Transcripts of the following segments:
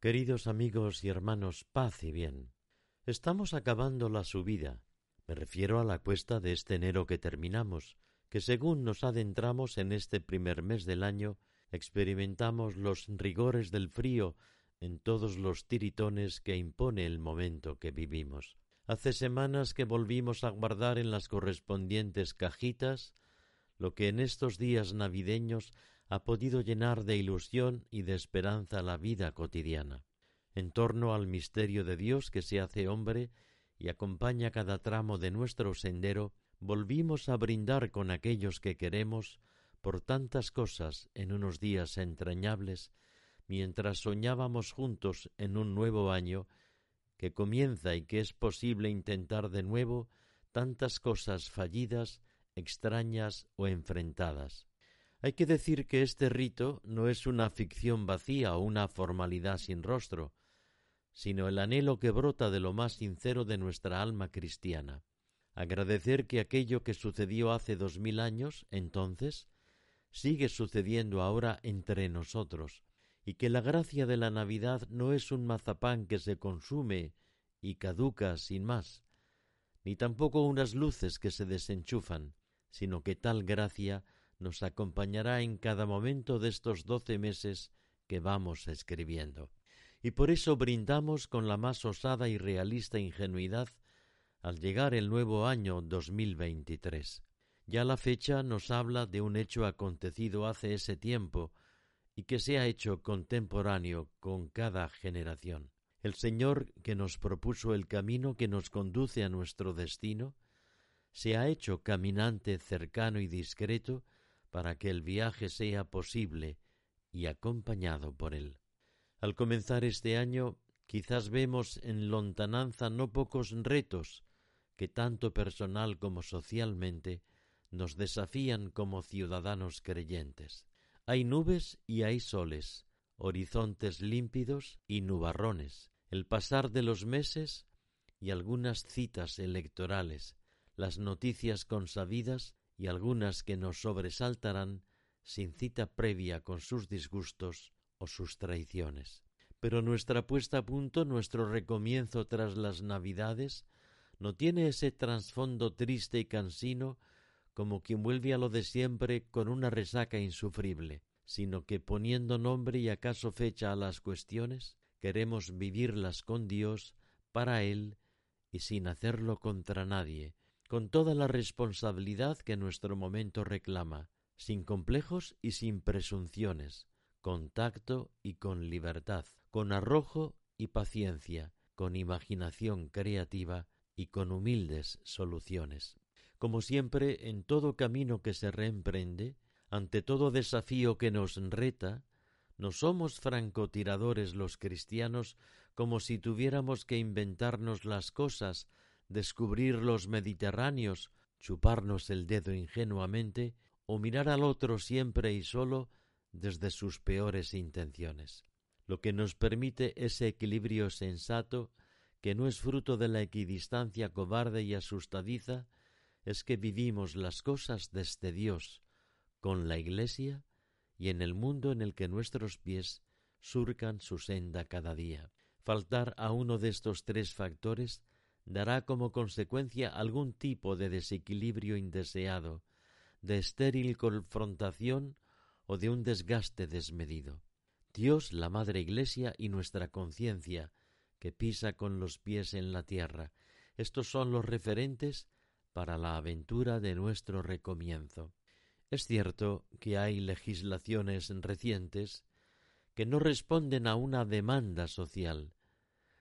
Queridos amigos y hermanos, paz y bien. Estamos acabando la subida. Me refiero a la cuesta de este enero que terminamos, que según nos adentramos en este primer mes del año, experimentamos los rigores del frío en todos los tiritones que impone el momento que vivimos. Hace semanas que volvimos a guardar en las correspondientes cajitas lo que en estos días navideños ha podido llenar de ilusión y de esperanza la vida cotidiana. En torno al misterio de Dios que se hace hombre y acompaña cada tramo de nuestro sendero, volvimos a brindar con aquellos que queremos por tantas cosas en unos días entrañables, mientras soñábamos juntos en un nuevo año que comienza y que es posible intentar de nuevo tantas cosas fallidas, extrañas o enfrentadas. Hay que decir que este rito no es una ficción vacía o una formalidad sin rostro, sino el anhelo que brota de lo más sincero de nuestra alma cristiana. Agradecer que aquello que sucedió hace dos mil años, entonces, sigue sucediendo ahora entre nosotros, y que la gracia de la Navidad no es un mazapán que se consume y caduca sin más, ni tampoco unas luces que se desenchufan, sino que tal gracia nos acompañará en cada momento de estos doce meses que vamos escribiendo. Y por eso brindamos con la más osada y realista ingenuidad al llegar el nuevo año 2023. Ya la fecha nos habla de un hecho acontecido hace ese tiempo, y que se ha hecho contemporáneo con cada generación. El Señor que nos propuso el camino que nos conduce a nuestro destino, se ha hecho caminante cercano y discreto para que el viaje sea posible y acompañado por él. Al comenzar este año, quizás vemos en lontananza no pocos retos que tanto personal como socialmente nos desafían como ciudadanos creyentes. Hay nubes y hay soles, horizontes límpidos y nubarrones, el pasar de los meses y algunas citas electorales, las noticias consabidas y algunas que nos sobresaltarán sin cita previa con sus disgustos o sus traiciones. Pero nuestra puesta a punto, nuestro recomienzo tras las Navidades, no tiene ese trasfondo triste y cansino como quien vuelve a lo de siempre con una resaca insufrible, sino que poniendo nombre y acaso fecha a las cuestiones, queremos vivirlas con Dios, para Él y sin hacerlo contra nadie, con toda la responsabilidad que nuestro momento reclama, sin complejos y sin presunciones, con tacto y con libertad, con arrojo y paciencia, con imaginación creativa y con humildes soluciones. Como siempre, en todo camino que se reemprende, ante todo desafío que nos reta, no somos francotiradores los cristianos como si tuviéramos que inventarnos las cosas, descubrir los Mediterráneos, chuparnos el dedo ingenuamente o mirar al otro siempre y solo desde sus peores intenciones. Lo que nos permite ese equilibrio sensato, que no es fruto de la equidistancia cobarde y asustadiza, es que vivimos las cosas desde Dios, con la Iglesia y en el mundo en el que nuestros pies surcan su senda cada día. Faltar a uno de estos tres factores dará como consecuencia algún tipo de desequilibrio indeseado, de estéril confrontación o de un desgaste desmedido. Dios, la Madre Iglesia y nuestra conciencia, que pisa con los pies en la tierra, estos son los referentes para la aventura de nuestro recomienzo. Es cierto que hay legislaciones recientes que no responden a una demanda social,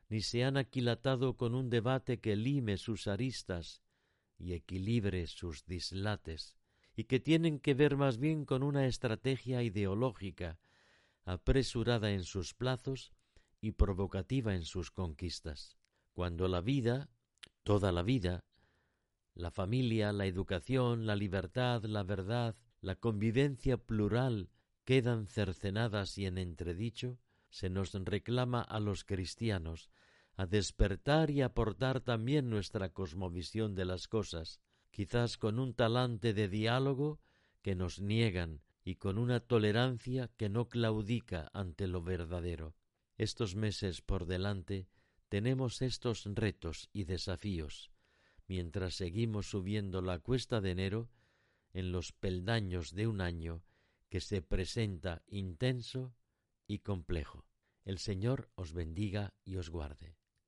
ni se han aquilatado con un debate que lime sus aristas y equilibre sus dislates, y que tienen que ver más bien con una estrategia ideológica, apresurada en sus plazos y provocativa en sus conquistas. Cuando la vida, toda la vida, la familia, la educación, la libertad, la verdad, la convivencia plural quedan cercenadas y en entredicho, se nos reclama a los cristianos a despertar y aportar también nuestra cosmovisión de las cosas, quizás con un talante de diálogo que nos niegan y con una tolerancia que no claudica ante lo verdadero. estos meses por delante tenemos estos retos y desafíos, mientras seguimos subiendo la cuesta de enero en los peldaños de un año que se presenta intenso y complejo. El Señor os bendiga y os guarde.